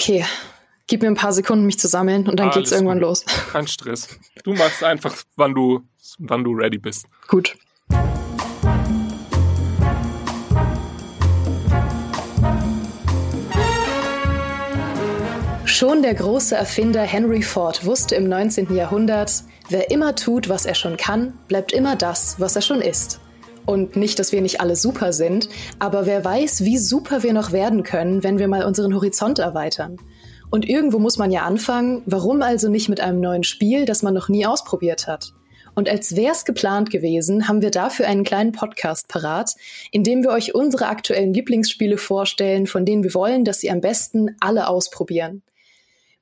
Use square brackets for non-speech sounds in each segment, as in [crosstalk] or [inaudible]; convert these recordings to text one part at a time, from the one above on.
Okay, gib mir ein paar Sekunden, mich zu sammeln und dann Alles geht's irgendwann gut. los. [laughs] Kein Stress. Du machst einfach, wann du, wann du ready bist. Gut. Schon der große Erfinder Henry Ford wusste im 19. Jahrhundert, wer immer tut, was er schon kann, bleibt immer das, was er schon ist. Und nicht, dass wir nicht alle super sind, aber wer weiß, wie super wir noch werden können, wenn wir mal unseren Horizont erweitern. Und irgendwo muss man ja anfangen, warum also nicht mit einem neuen Spiel, das man noch nie ausprobiert hat? Und als wär's geplant gewesen, haben wir dafür einen kleinen Podcast parat, in dem wir euch unsere aktuellen Lieblingsspiele vorstellen, von denen wir wollen, dass sie am besten alle ausprobieren.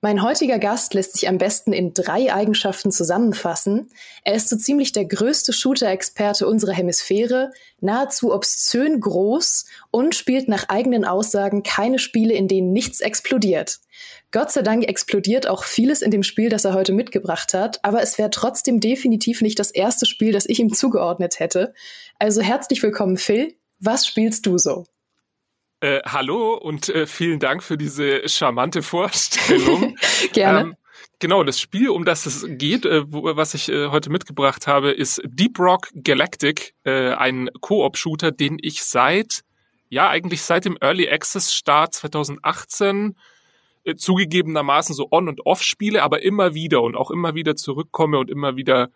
Mein heutiger Gast lässt sich am besten in drei Eigenschaften zusammenfassen. Er ist so ziemlich der größte Shooter-Experte unserer Hemisphäre, nahezu obszön groß und spielt nach eigenen Aussagen keine Spiele, in denen nichts explodiert. Gott sei Dank explodiert auch vieles in dem Spiel, das er heute mitgebracht hat, aber es wäre trotzdem definitiv nicht das erste Spiel, das ich ihm zugeordnet hätte. Also herzlich willkommen, Phil. Was spielst du so? Äh, hallo und äh, vielen Dank für diese charmante Vorstellung. [laughs] Gerne. Ähm, genau, das Spiel, um das es geht, äh, wo, was ich äh, heute mitgebracht habe, ist Deep Rock Galactic, äh, ein Koop-Shooter, den ich seit, ja, eigentlich seit dem Early Access Start 2018 äh, zugegebenermaßen so on und off spiele, aber immer wieder und auch immer wieder zurückkomme und immer wieder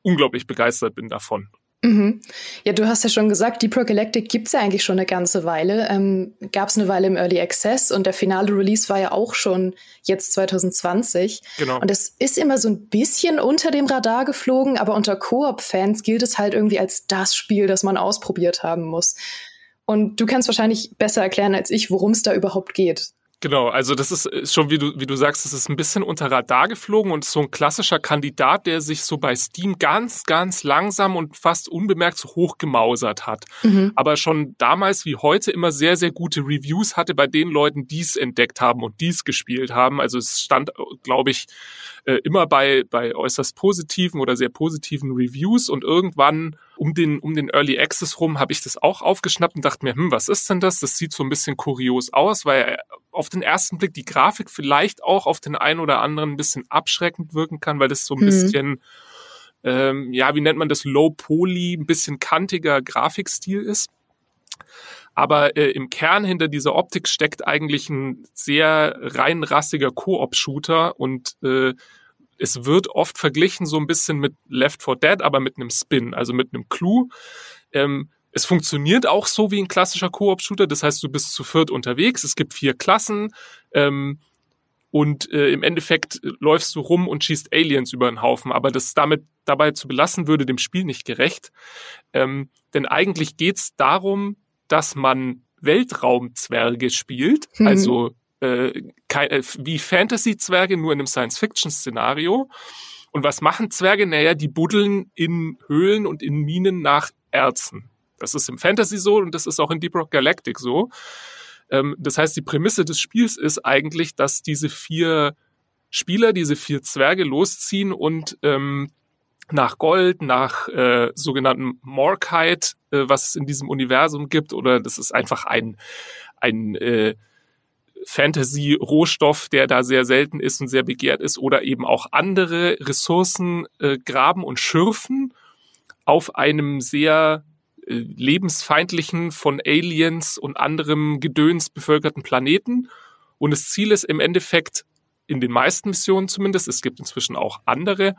unglaublich begeistert bin davon. Mhm. Ja, du hast ja schon gesagt, Deep Rock Galactic gibt's ja eigentlich schon eine ganze Weile. Ähm, Gab es eine Weile im Early Access und der finale Release war ja auch schon jetzt 2020. Genau. Und es ist immer so ein bisschen unter dem Radar geflogen, aber unter Koop-Fans gilt es halt irgendwie als das Spiel, das man ausprobiert haben muss. Und du kannst wahrscheinlich besser erklären als ich, worum es da überhaupt geht. Genau, also das ist schon, wie du, wie du sagst, das ist ein bisschen unter Radar geflogen und so ein klassischer Kandidat, der sich so bei Steam ganz, ganz langsam und fast unbemerkt so hochgemausert hat. Mhm. Aber schon damals wie heute immer sehr, sehr gute Reviews hatte bei den Leuten, die es entdeckt haben und die es gespielt haben. Also es stand, glaube ich, äh, immer bei, bei äußerst positiven oder sehr positiven Reviews und irgendwann um den, um den Early Access rum habe ich das auch aufgeschnappt und dachte mir, hm, was ist denn das? Das sieht so ein bisschen kurios aus, weil auf den ersten Blick die Grafik vielleicht auch auf den einen oder anderen ein bisschen abschreckend wirken kann, weil das so ein mhm. bisschen, ähm, ja, wie nennt man das, Low Poly, ein bisschen kantiger Grafikstil ist. Aber äh, im Kern hinter dieser Optik steckt eigentlich ein sehr reinrassiger Koop-Shooter und äh, es wird oft verglichen so ein bisschen mit Left 4 Dead, aber mit einem Spin, also mit einem Clou. Ähm, es funktioniert auch so wie ein klassischer Koop-Shooter, das heißt, du bist zu viert unterwegs, es gibt vier Klassen ähm, und äh, im Endeffekt läufst du rum und schießt Aliens über den Haufen, aber das damit dabei zu belassen, würde dem Spiel nicht gerecht. Ähm, denn eigentlich geht's darum, dass man Weltraumzwerge spielt, mhm. also äh, äh, wie Fantasy-Zwerge, nur in einem Science-Fiction-Szenario. Und was machen Zwerge? Naja, die buddeln in Höhlen und in Minen nach Erzen. Das ist im Fantasy so und das ist auch in Deep Rock Galactic so. Ähm, das heißt, die Prämisse des Spiels ist eigentlich, dass diese vier Spieler, diese vier Zwerge losziehen und ähm, nach Gold, nach äh, sogenannten Morkite, äh, was es in diesem Universum gibt, oder das ist einfach ein, ein äh, Fantasy-Rohstoff, der da sehr selten ist und sehr begehrt ist, oder eben auch andere Ressourcen äh, graben und schürfen auf einem sehr lebensfeindlichen, von Aliens und anderem Gedöns bevölkerten Planeten. Und das Ziel ist im Endeffekt, in den meisten Missionen zumindest, es gibt inzwischen auch andere,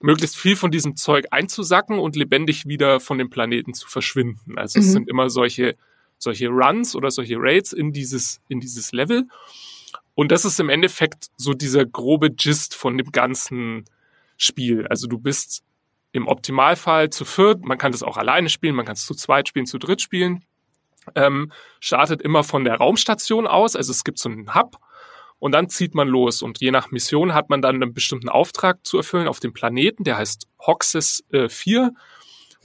möglichst viel von diesem Zeug einzusacken und lebendig wieder von dem Planeten zu verschwinden. Also mhm. es sind immer solche, solche Runs oder solche Raids in dieses, in dieses Level. Und das ist im Endeffekt so dieser grobe Gist von dem ganzen Spiel. Also du bist im Optimalfall zu viert, man kann das auch alleine spielen, man kann es zu zweit spielen, zu dritt spielen. Ähm, startet immer von der Raumstation aus, also es gibt so einen Hub und dann zieht man los. Und je nach Mission hat man dann einen bestimmten Auftrag zu erfüllen auf dem Planeten, der heißt Hoxes äh, 4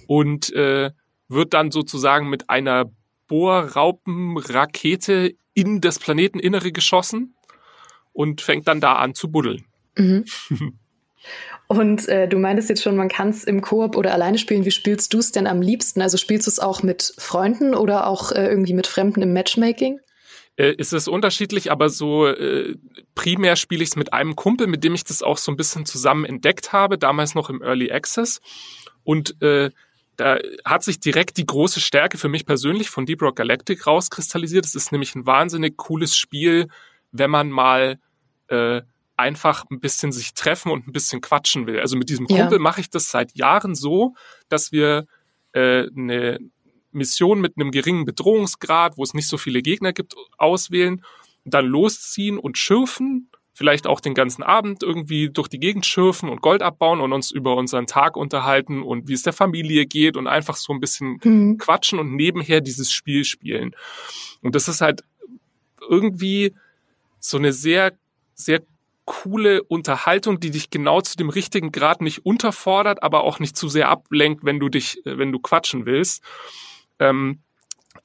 und äh, wird dann sozusagen mit einer Bohrraupenrakete in das Planeteninnere geschossen und fängt dann da an zu buddeln. Mhm. [laughs] Und äh, du meintest jetzt schon, man kann es im Koop oder alleine spielen. Wie spielst du es denn am liebsten? Also spielst du es auch mit Freunden oder auch äh, irgendwie mit Fremden im Matchmaking? Äh, ist es unterschiedlich, aber so äh, primär spiele ich es mit einem Kumpel, mit dem ich das auch so ein bisschen zusammen entdeckt habe, damals noch im Early Access. Und äh, da hat sich direkt die große Stärke für mich persönlich von Deep Rock Galactic rauskristallisiert. Es ist nämlich ein wahnsinnig cooles Spiel, wenn man mal äh, einfach ein bisschen sich treffen und ein bisschen quatschen will. Also mit diesem Kumpel ja. mache ich das seit Jahren so, dass wir äh, eine Mission mit einem geringen Bedrohungsgrad, wo es nicht so viele Gegner gibt, auswählen, dann losziehen und schürfen, vielleicht auch den ganzen Abend irgendwie durch die Gegend schürfen und Gold abbauen und uns über unseren Tag unterhalten und wie es der Familie geht und einfach so ein bisschen mhm. quatschen und nebenher dieses Spiel spielen. Und das ist halt irgendwie so eine sehr, sehr coole Unterhaltung, die dich genau zu dem richtigen Grad nicht unterfordert, aber auch nicht zu sehr ablenkt, wenn du dich, äh, wenn du quatschen willst. Ähm,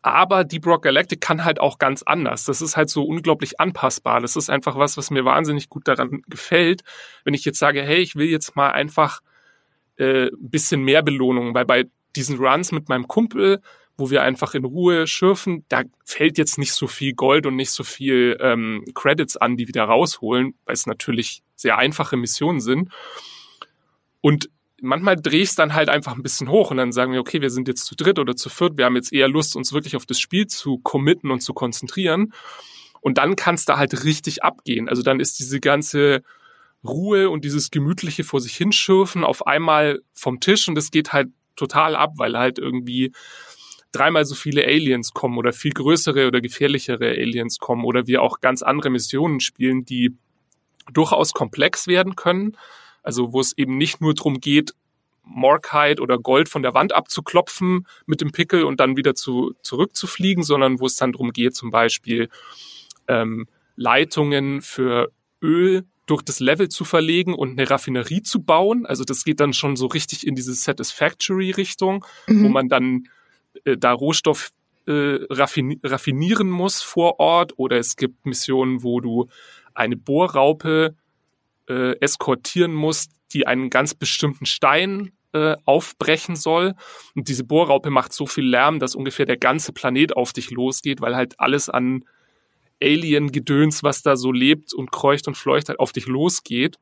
aber Deep Rock Galactic kann halt auch ganz anders. Das ist halt so unglaublich anpassbar. Das ist einfach was, was mir wahnsinnig gut daran gefällt. Wenn ich jetzt sage, hey, ich will jetzt mal einfach äh, ein bisschen mehr Belohnung, weil bei diesen Runs mit meinem Kumpel, wo wir einfach in Ruhe schürfen, da fällt jetzt nicht so viel Gold und nicht so viel ähm, Credits an, die wir da rausholen, weil es natürlich sehr einfache Missionen sind. Und manchmal drehe ich es dann halt einfach ein bisschen hoch und dann sagen wir, okay, wir sind jetzt zu dritt oder zu viert, wir haben jetzt eher Lust, uns wirklich auf das Spiel zu committen und zu konzentrieren. Und dann kann es da halt richtig abgehen. Also dann ist diese ganze Ruhe und dieses gemütliche vor sich hinschürfen auf einmal vom Tisch und es geht halt total ab, weil halt irgendwie dreimal so viele Aliens kommen oder viel größere oder gefährlichere Aliens kommen oder wir auch ganz andere Missionen spielen, die durchaus komplex werden können also wo es eben nicht nur darum geht, Morkite oder Gold von der Wand abzuklopfen mit dem Pickel und dann wieder zu, zurückzufliegen, sondern wo es dann darum geht, zum Beispiel ähm, Leitungen für Öl durch das Level zu verlegen und eine Raffinerie zu bauen. Also das geht dann schon so richtig in diese Satisfactory-Richtung, mhm. wo man dann äh, da Rohstoff äh, raffinieren muss vor Ort. Oder es gibt Missionen, wo du eine Bohrraupe äh, eskortieren muss, die einen ganz bestimmten Stein äh, aufbrechen soll. Und diese Bohrraupe macht so viel Lärm, dass ungefähr der ganze Planet auf dich losgeht, weil halt alles an Alien-Gedöns, was da so lebt und kreucht und fleucht, halt auf dich losgeht.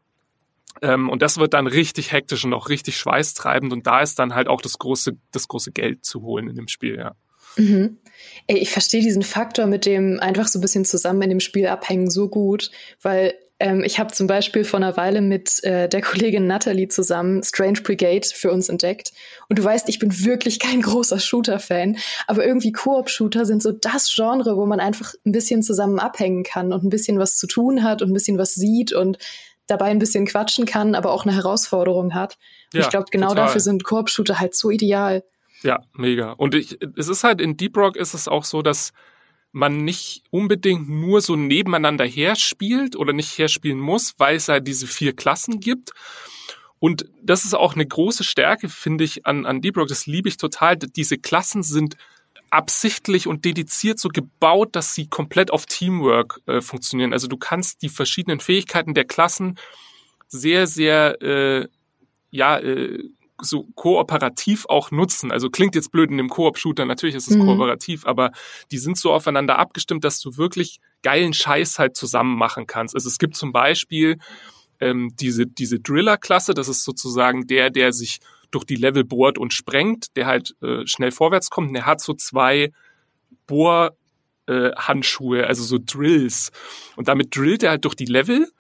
Ähm, und das wird dann richtig hektisch und auch richtig schweißtreibend. Und da ist dann halt auch das große, das große Geld zu holen in dem Spiel, ja. Mhm. Ey, ich verstehe diesen Faktor mit dem einfach so ein bisschen zusammen in dem Spiel abhängen so gut, weil ähm, ich habe zum Beispiel vor einer Weile mit äh, der Kollegin Natalie zusammen Strange Brigade für uns entdeckt. Und du weißt, ich bin wirklich kein großer Shooter-Fan, aber irgendwie Koop-Shooter sind so das Genre, wo man einfach ein bisschen zusammen abhängen kann und ein bisschen was zu tun hat und ein bisschen was sieht und dabei ein bisschen quatschen kann, aber auch eine Herausforderung hat. Und ja, ich glaube, genau total. dafür sind Koop-Shooter halt so ideal. Ja, mega. Und ich, es ist halt in Deep Rock ist es auch so, dass man nicht unbedingt nur so nebeneinander herspielt oder nicht herspielen muss, weil es ja diese vier Klassen gibt. Und das ist auch eine große Stärke, finde ich, an, an Deep Rock. Das liebe ich total. Diese Klassen sind absichtlich und dediziert so gebaut, dass sie komplett auf Teamwork äh, funktionieren. Also du kannst die verschiedenen Fähigkeiten der Klassen sehr, sehr äh, ja, äh, so kooperativ auch nutzen. Also klingt jetzt blöd in dem Koop-Shooter, natürlich ist es mhm. kooperativ, aber die sind so aufeinander abgestimmt, dass du wirklich geilen Scheiß halt zusammen machen kannst. Also es gibt zum Beispiel ähm, diese, diese Driller-Klasse, das ist sozusagen der, der sich durch die Level bohrt und sprengt, der halt äh, schnell vorwärts kommt. Und der hat so zwei Bohr äh, Handschuhe, also so Drills. Und damit drillt er halt durch die Level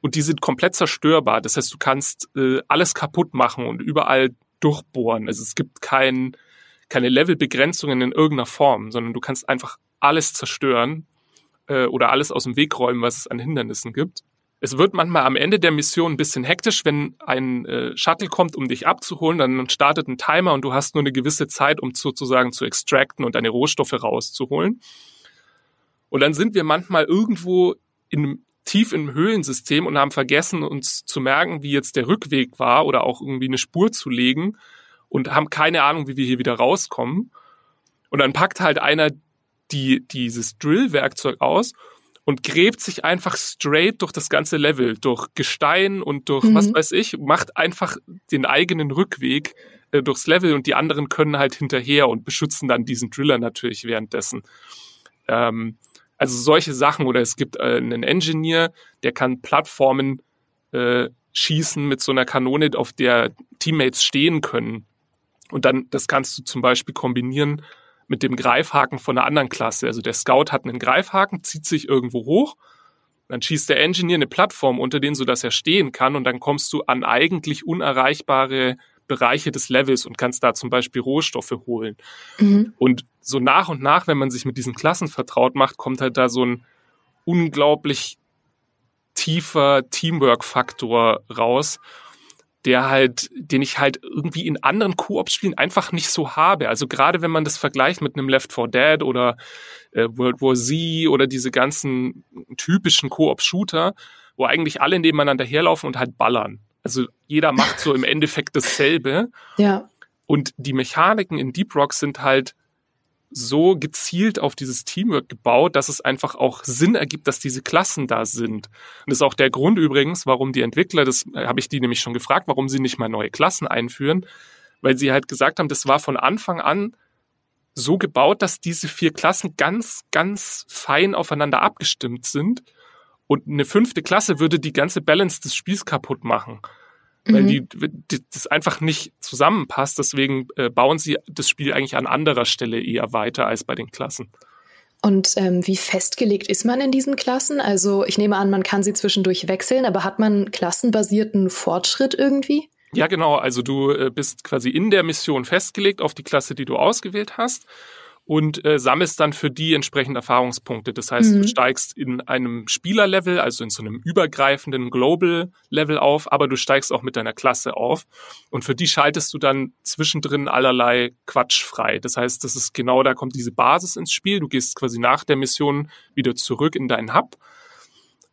und die sind komplett zerstörbar. Das heißt, du kannst äh, alles kaputt machen und überall durchbohren. Also es gibt kein, keine Levelbegrenzungen in irgendeiner Form, sondern du kannst einfach alles zerstören äh, oder alles aus dem Weg räumen, was es an Hindernissen gibt. Es wird manchmal am Ende der Mission ein bisschen hektisch, wenn ein äh, Shuttle kommt, um dich abzuholen, dann startet ein Timer und du hast nur eine gewisse Zeit, um sozusagen zu extracten und deine Rohstoffe rauszuholen. Und dann sind wir manchmal irgendwo in, tief im Höhlensystem und haben vergessen, uns zu merken, wie jetzt der Rückweg war oder auch irgendwie eine Spur zu legen und haben keine Ahnung, wie wir hier wieder rauskommen. Und dann packt halt einer die, dieses Drill-Werkzeug aus und gräbt sich einfach straight durch das ganze Level, durch Gestein und durch mhm. was weiß ich, macht einfach den eigenen Rückweg äh, durchs Level und die anderen können halt hinterher und beschützen dann diesen Driller natürlich währenddessen. Ähm, Also solche Sachen oder es gibt äh, einen Engineer, der kann Plattformen äh, schießen mit so einer Kanone, auf der Teammates stehen können. Und dann, das kannst du zum Beispiel kombinieren mit dem Greifhaken von einer anderen Klasse. Also der Scout hat einen Greifhaken, zieht sich irgendwo hoch, dann schießt der Engineer eine Plattform unter den, sodass er stehen kann und dann kommst du an eigentlich unerreichbare Bereiche des Levels und kannst da zum Beispiel Rohstoffe holen. Mhm. Und so nach und nach, wenn man sich mit diesen Klassen vertraut macht, kommt halt da so ein unglaublich tiefer Teamwork-Faktor raus, der halt, den ich halt irgendwie in anderen Koop-Spielen einfach nicht so habe. Also gerade wenn man das vergleicht mit einem Left 4 Dead oder äh, World War Z oder diese ganzen typischen Koop-Shooter, wo eigentlich alle nebeneinander herlaufen und halt ballern. Also jeder macht so im [laughs] Endeffekt dasselbe. Ja. Und die Mechaniken in Deep Rock sind halt so gezielt auf dieses Teamwork gebaut, dass es einfach auch Sinn ergibt, dass diese Klassen da sind. Und das ist auch der Grund übrigens, warum die Entwickler, das äh, habe ich die nämlich schon gefragt, warum sie nicht mal neue Klassen einführen, weil sie halt gesagt haben, das war von Anfang an so gebaut, dass diese vier Klassen ganz, ganz fein aufeinander abgestimmt sind und eine fünfte Klasse würde die ganze Balance des Spiels kaputt machen. Weil mhm. die, die, das einfach nicht zusammenpasst. Deswegen äh, bauen sie das Spiel eigentlich an anderer Stelle eher weiter als bei den Klassen. Und ähm, wie festgelegt ist man in diesen Klassen? Also ich nehme an, man kann sie zwischendurch wechseln, aber hat man klassenbasierten Fortschritt irgendwie? Ja, genau. Also du äh, bist quasi in der Mission festgelegt auf die Klasse, die du ausgewählt hast und äh, sammelst dann für die entsprechend Erfahrungspunkte. Das heißt, mhm. du steigst in einem Spielerlevel, also in so einem übergreifenden Global-Level auf, aber du steigst auch mit deiner Klasse auf. Und für die schaltest du dann zwischendrin allerlei Quatsch frei. Das heißt, das ist genau da kommt diese Basis ins Spiel. Du gehst quasi nach der Mission wieder zurück in deinen Hub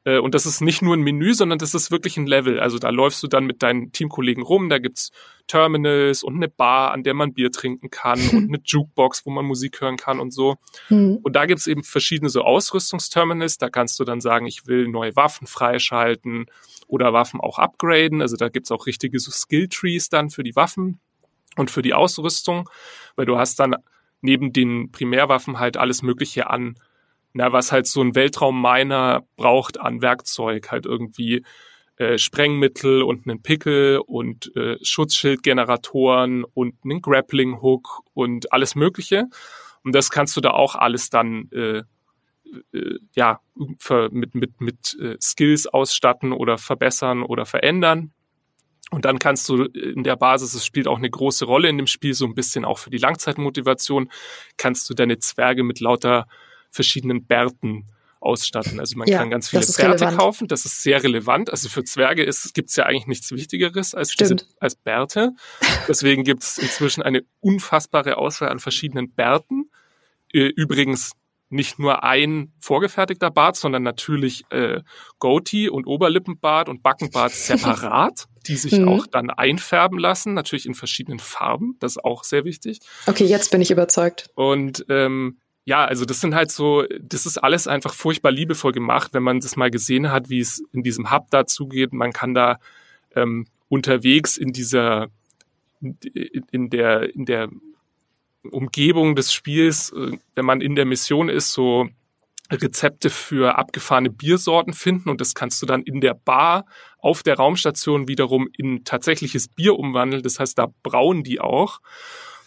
äh, und das ist nicht nur ein Menü, sondern das ist wirklich ein Level. Also da läufst du dann mit deinen Teamkollegen rum, da gibt's Terminals und eine Bar, an der man Bier trinken kann [laughs] und eine Jukebox, wo man Musik hören kann und so. Mhm. Und da gibt's eben verschiedene so Ausrüstungsterminals, da kannst du dann sagen, ich will neue Waffen freischalten oder Waffen auch upgraden. Also da gibt's auch richtige so Skill-Trees dann für die Waffen und für die Ausrüstung, weil du hast dann neben den Primärwaffen halt alles Mögliche an na, was halt so ein Weltraumminer braucht an Werkzeug, halt irgendwie äh, Sprengmittel und einen Pickel und äh, Schutzschildgeneratoren und einen Grappling Hook und alles Mögliche. Und das kannst du da auch alles dann äh, äh, ja mit mit mit äh, Skills ausstatten oder verbessern oder verändern. Und dann kannst du in der Basis, es spielt auch eine große Rolle in dem Spiel, so ein bisschen auch für die Langzeitmotivation, kannst du deine Zwerge mit lauter verschiedenen Bärten ausstatten. Also man ja, kann ganz viele Bärte relevant. kaufen, das ist sehr relevant. Also für Zwerge gibt es ja eigentlich nichts Wichtigeres als, diese, als Bärte. Deswegen gibt es inzwischen eine unfassbare Auswahl an verschiedenen Bärten. Übrigens nicht nur ein vorgefertigter Bart, sondern natürlich äh, Goatee und Oberlippenbart und Backenbart [laughs] separat, die sich mhm. auch dann einfärben lassen, natürlich in verschiedenen Farben. Das ist auch sehr wichtig. Okay, jetzt bin ich überzeugt. Und ähm, ja, also das sind halt so, das ist alles einfach furchtbar liebevoll gemacht, wenn man das mal gesehen hat, wie es in diesem Hub da zugeht. Man kann da ähm, unterwegs in dieser, in der, in der Umgebung des Spiels, äh, wenn man in der Mission ist, so Rezepte für abgefahrene Biersorten finden und das kannst du dann in der Bar auf der Raumstation wiederum in tatsächliches Bier umwandeln. Das heißt, da brauen die auch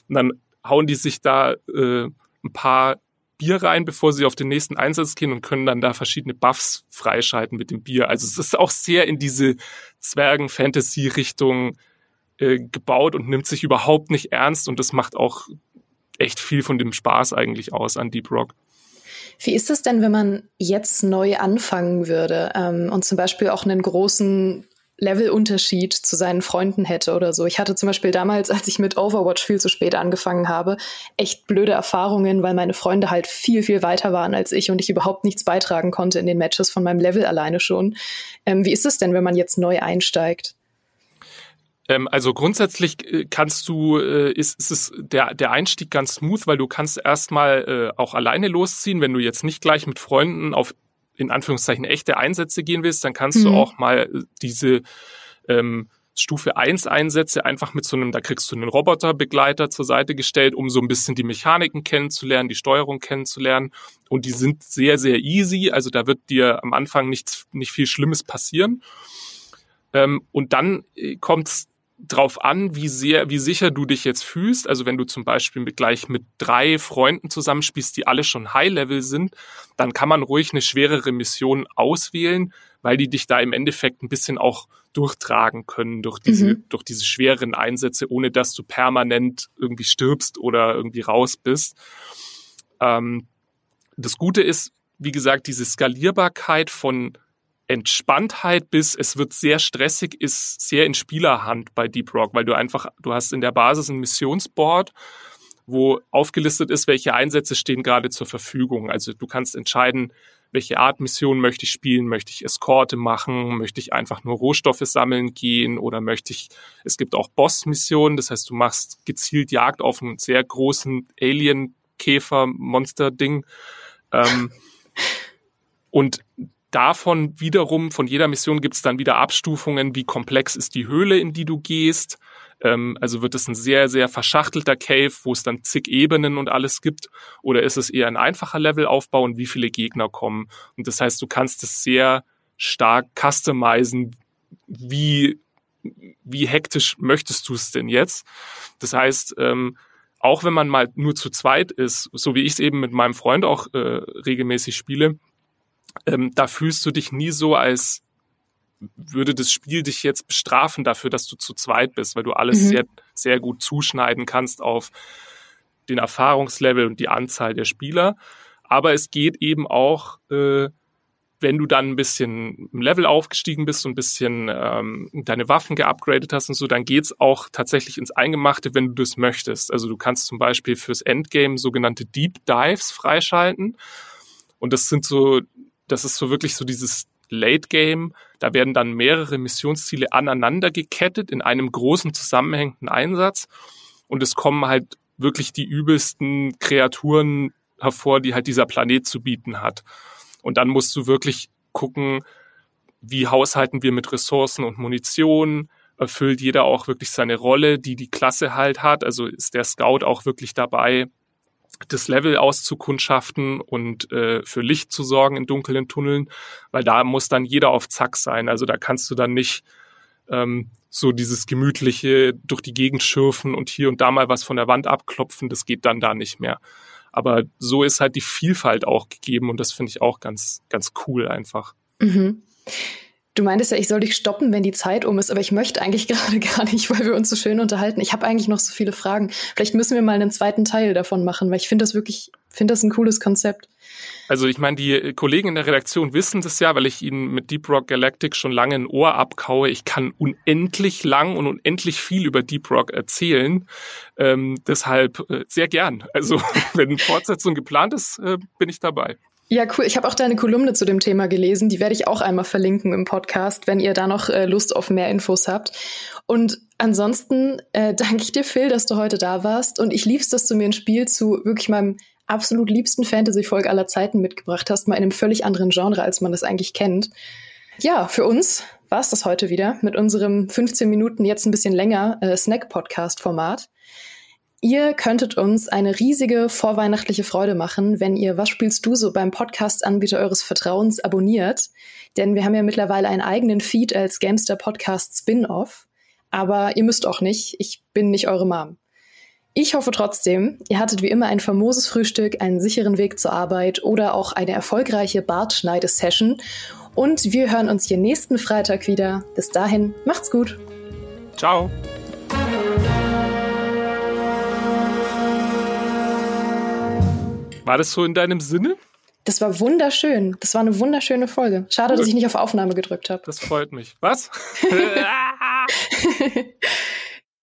und dann hauen die sich da äh, ein paar Bier rein, bevor sie auf den nächsten Einsatz gehen und können dann da verschiedene Buffs freischalten mit dem Bier. Also es ist auch sehr in diese Zwergen-Fantasy-Richtung äh, gebaut und nimmt sich überhaupt nicht ernst und das macht auch echt viel von dem Spaß eigentlich aus an Deep Rock. Wie ist es denn, wenn man jetzt neu anfangen würde ähm, und zum Beispiel auch einen großen Levelunterschied zu seinen Freunden hätte oder so. Ich hatte zum Beispiel damals, als ich mit Overwatch viel zu spät angefangen habe, echt blöde Erfahrungen, weil meine Freunde halt viel, viel weiter waren als ich und ich überhaupt nichts beitragen konnte in den Matches von meinem Level alleine schon. Ähm, wie ist es denn, wenn man jetzt neu einsteigt? Ähm, also grundsätzlich äh, kannst du, äh, ist, ist es der, der Einstieg ganz smooth, weil du kannst erstmal äh, auch alleine losziehen, wenn du jetzt nicht gleich mit Freunden auf in Anführungszeichen echte Einsätze gehen willst, dann kannst mhm. du auch mal diese ähm, Stufe 1 Einsätze einfach mit so einem, da kriegst du einen Roboterbegleiter zur Seite gestellt, um so ein bisschen die Mechaniken kennenzulernen, die Steuerung kennenzulernen. Und die sind sehr, sehr easy. Also da wird dir am Anfang nichts, nicht viel Schlimmes passieren. Ähm, und dann äh, kommt es drauf an, wie sehr, wie sicher du dich jetzt fühlst. Also wenn du zum Beispiel mit, gleich mit drei Freunden zusammenspielst, die alle schon High-Level sind, dann kann man ruhig eine schwerere Mission auswählen, weil die dich da im Endeffekt ein bisschen auch durchtragen können durch diese, mhm. durch diese schweren Einsätze, ohne dass du permanent irgendwie stirbst oder irgendwie raus bist. Ähm, das Gute ist, wie gesagt, diese Skalierbarkeit von Entspanntheit bis es wird sehr stressig ist sehr in Spielerhand bei Deep Rock, weil du einfach, du hast in der Basis ein Missionsboard, wo aufgelistet ist, welche Einsätze stehen gerade zur Verfügung. Also du kannst entscheiden, welche Art Mission möchte ich spielen, möchte ich Eskorte machen, möchte ich einfach nur Rohstoffe sammeln gehen oder möchte ich, es gibt auch Boss-Missionen, das heißt, du machst gezielt Jagd auf einen sehr großen Alien-Käfer-Monster-Ding. Ähm, [laughs] und davon wiederum, von jeder Mission gibt es dann wieder Abstufungen, wie komplex ist die Höhle, in die du gehst. Ähm, also wird es ein sehr, sehr verschachtelter Cave, wo es dann zig Ebenen und alles gibt? Oder ist es eher ein einfacher Levelaufbau und wie viele Gegner kommen? Und das heißt, du kannst es sehr stark customizen, wie, wie hektisch möchtest du es denn jetzt? Das heißt, ähm, auch wenn man mal nur zu zweit ist, so wie ich es eben mit meinem Freund auch äh, regelmäßig spiele, ähm, da fühlst du dich nie so, als würde das Spiel dich jetzt bestrafen dafür, dass du zu zweit bist, weil du alles mhm. sehr, sehr gut zuschneiden kannst auf den Erfahrungslevel und die Anzahl der Spieler. Aber es geht eben auch, äh, wenn du dann ein bisschen im Level aufgestiegen bist und ein bisschen ähm, deine Waffen geupgradet hast und so, dann geht's auch tatsächlich ins Eingemachte, wenn du das möchtest. Also du kannst zum Beispiel fürs Endgame sogenannte Deep Dives freischalten. Und das sind so das ist so wirklich so dieses Late Game. Da werden dann mehrere Missionsziele aneinander gekettet in einem großen zusammenhängenden Einsatz. Und es kommen halt wirklich die übelsten Kreaturen hervor, die halt dieser Planet zu bieten hat. Und dann musst du wirklich gucken, wie haushalten wir mit Ressourcen und Munition? Erfüllt jeder auch wirklich seine Rolle, die die Klasse halt hat? Also ist der Scout auch wirklich dabei? Das Level auszukundschaften und äh, für Licht zu sorgen in dunklen Tunneln, weil da muss dann jeder auf Zack sein. Also da kannst du dann nicht ähm, so dieses gemütliche durch die Gegend schürfen und hier und da mal was von der Wand abklopfen, das geht dann da nicht mehr. Aber so ist halt die Vielfalt auch gegeben und das finde ich auch ganz, ganz cool einfach. Mhm. Du meintest ja, ich soll dich stoppen, wenn die Zeit um ist, aber ich möchte eigentlich [laughs] gerade gar nicht, weil wir uns so schön unterhalten. Ich habe eigentlich noch so viele Fragen. Vielleicht müssen wir mal einen zweiten Teil davon machen, weil ich finde das wirklich, finde das ein cooles Konzept. Also ich meine, die Kollegen in der Redaktion wissen das ja, weil ich ihnen mit Deep Rock Galactic schon lange ein Ohr abkaue. Ich kann unendlich lang und unendlich viel über Deep Rock erzählen. Ähm, deshalb äh, sehr gern. Also [laughs] wenn Fortsetzung geplant ist, äh, bin ich dabei. Ja, cool. Ich habe auch deine Kolumne zu dem Thema gelesen. Die werde ich auch einmal verlinken im Podcast, wenn ihr da noch äh, Lust auf mehr Infos habt. Und ansonsten äh, [laughs] danke ich dir, Phil, dass du heute da warst. Und ich lieb's, dass du mir ein Spiel zu wirklich meinem absolut liebsten Fantasy-Folge aller Zeiten mitgebracht hast, mal in einem völlig anderen Genre, als man das eigentlich kennt. Ja, für uns war es das heute wieder mit unserem 15 Minuten, jetzt ein bisschen länger äh, Snack-Podcast-Format. Ihr könntet uns eine riesige vorweihnachtliche Freude machen, wenn ihr Was spielst du so beim Podcast-Anbieter eures Vertrauens abonniert. Denn wir haben ja mittlerweile einen eigenen Feed als Gamester Podcast Spin-off. Aber ihr müsst auch nicht. Ich bin nicht eure Mom. Ich hoffe trotzdem, ihr hattet wie immer ein famoses Frühstück, einen sicheren Weg zur Arbeit oder auch eine erfolgreiche Bartschneide-Session. Und wir hören uns hier nächsten Freitag wieder. Bis dahin, macht's gut. Ciao. War das so in deinem Sinne? Das war wunderschön. Das war eine wunderschöne Folge. Schade, dass ich nicht auf Aufnahme gedrückt habe. Das freut mich. Was? [laughs] [laughs] [laughs]